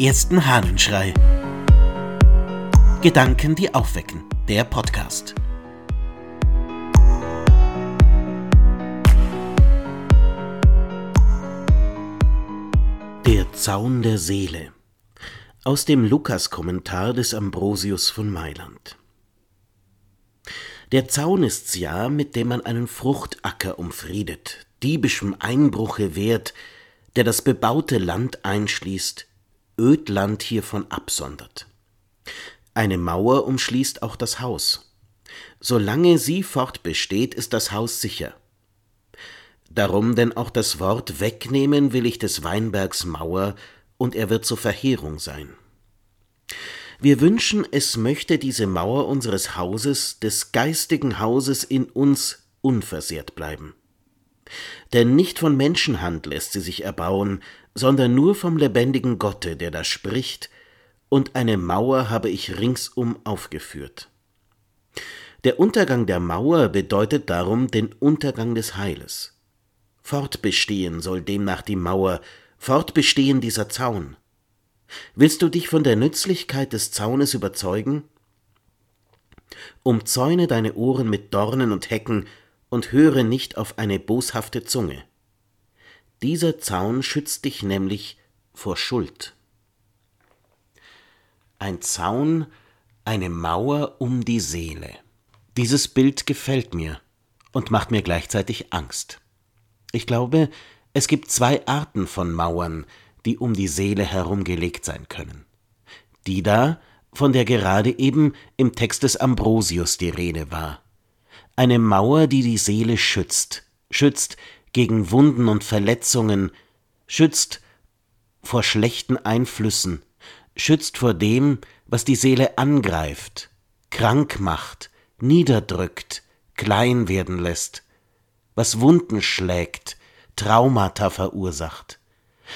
ersten Hahnenschrei. Gedanken, die aufwecken. Der Podcast. Der Zaun der Seele. Aus dem Lukas-Kommentar des Ambrosius von Mailand. Der Zaun ist's ja, mit dem man einen Fruchtacker umfriedet, diebischem Einbruche wehrt, der das bebaute Land einschließt, Ödland hiervon absondert. Eine Mauer umschließt auch das Haus. Solange sie fortbesteht, ist das Haus sicher. Darum denn auch das Wort wegnehmen will ich des Weinbergs Mauer, und er wird zur Verheerung sein. Wir wünschen, es möchte diese Mauer unseres Hauses, des geistigen Hauses in uns unversehrt bleiben. Denn nicht von Menschenhand lässt sie sich erbauen, sondern nur vom lebendigen Gotte, der da spricht, und eine Mauer habe ich ringsum aufgeführt. Der Untergang der Mauer bedeutet darum den Untergang des Heiles. Fortbestehen soll demnach die Mauer, fortbestehen dieser Zaun. Willst du dich von der Nützlichkeit des Zaunes überzeugen? Umzäune deine Ohren mit Dornen und Hecken und höre nicht auf eine boshafte Zunge. Dieser Zaun schützt dich nämlich vor Schuld. Ein Zaun, eine Mauer um die Seele. Dieses Bild gefällt mir und macht mir gleichzeitig Angst. Ich glaube, es gibt zwei Arten von Mauern, die um die Seele herumgelegt sein können. Die da, von der gerade eben im Text des Ambrosius die Rede war. Eine Mauer, die die Seele schützt, schützt gegen Wunden und Verletzungen, schützt vor schlechten Einflüssen, schützt vor dem, was die Seele angreift, krank macht, niederdrückt, klein werden lässt, was Wunden schlägt, Traumata verursacht.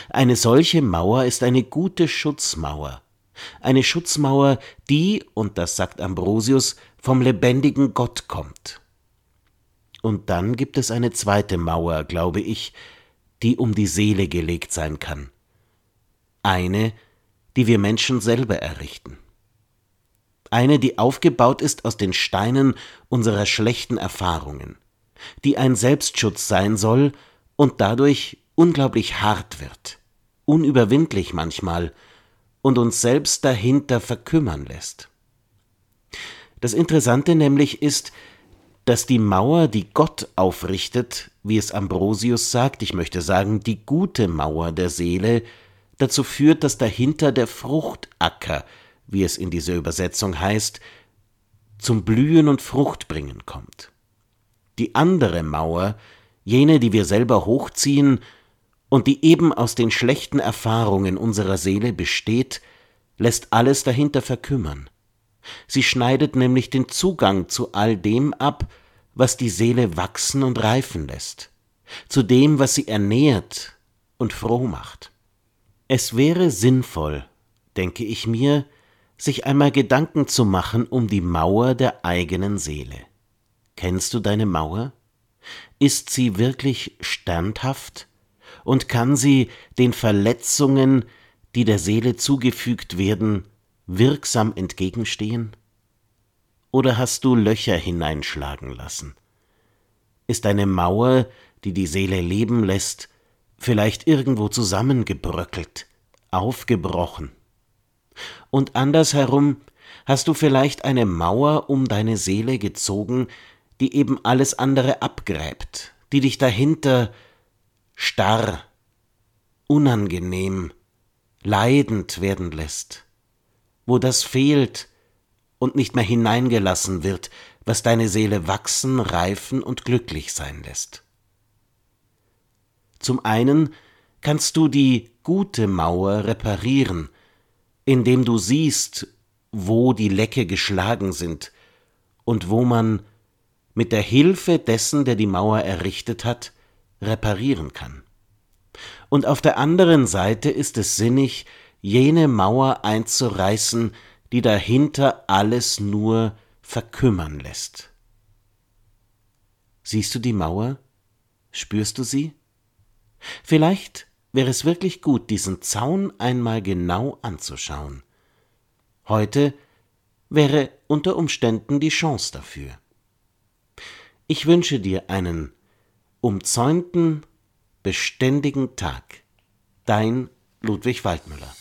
Eine solche Mauer ist eine gute Schutzmauer, eine Schutzmauer, die, und das sagt Ambrosius, vom lebendigen Gott kommt. Und dann gibt es eine zweite Mauer, glaube ich, die um die Seele gelegt sein kann. Eine, die wir Menschen selber errichten. Eine, die aufgebaut ist aus den Steinen unserer schlechten Erfahrungen, die ein Selbstschutz sein soll und dadurch unglaublich hart wird, unüberwindlich manchmal und uns selbst dahinter verkümmern lässt. Das Interessante nämlich ist, dass die Mauer, die Gott aufrichtet, wie es Ambrosius sagt, ich möchte sagen, die gute Mauer der Seele, dazu führt, dass dahinter der Fruchtacker, wie es in dieser Übersetzung heißt, zum Blühen und Fruchtbringen kommt. Die andere Mauer, jene, die wir selber hochziehen und die eben aus den schlechten Erfahrungen unserer Seele besteht, lässt alles dahinter verkümmern. Sie schneidet nämlich den Zugang zu all dem ab, was die Seele wachsen und reifen lässt, zu dem, was sie ernährt und froh macht. Es wäre sinnvoll, denke ich mir, sich einmal Gedanken zu machen um die Mauer der eigenen Seele. Kennst du deine Mauer? Ist sie wirklich standhaft und kann sie den Verletzungen, die der Seele zugefügt werden, wirksam entgegenstehen? Oder hast du Löcher hineinschlagen lassen? Ist eine Mauer, die die Seele leben lässt, vielleicht irgendwo zusammengebröckelt, aufgebrochen? Und andersherum hast du vielleicht eine Mauer um deine Seele gezogen, die eben alles andere abgräbt, die dich dahinter starr, unangenehm, leidend werden lässt, wo das fehlt und nicht mehr hineingelassen wird, was deine Seele wachsen, reifen und glücklich sein lässt. Zum einen kannst du die gute Mauer reparieren, indem du siehst, wo die Lecke geschlagen sind und wo man mit der Hilfe dessen, der die Mauer errichtet hat, reparieren kann. Und auf der anderen Seite ist es sinnig, jene Mauer einzureißen, die dahinter alles nur verkümmern lässt. Siehst du die Mauer? Spürst du sie? Vielleicht wäre es wirklich gut, diesen Zaun einmal genau anzuschauen. Heute wäre unter Umständen die Chance dafür. Ich wünsche dir einen umzäunten, beständigen Tag. Dein Ludwig Waldmüller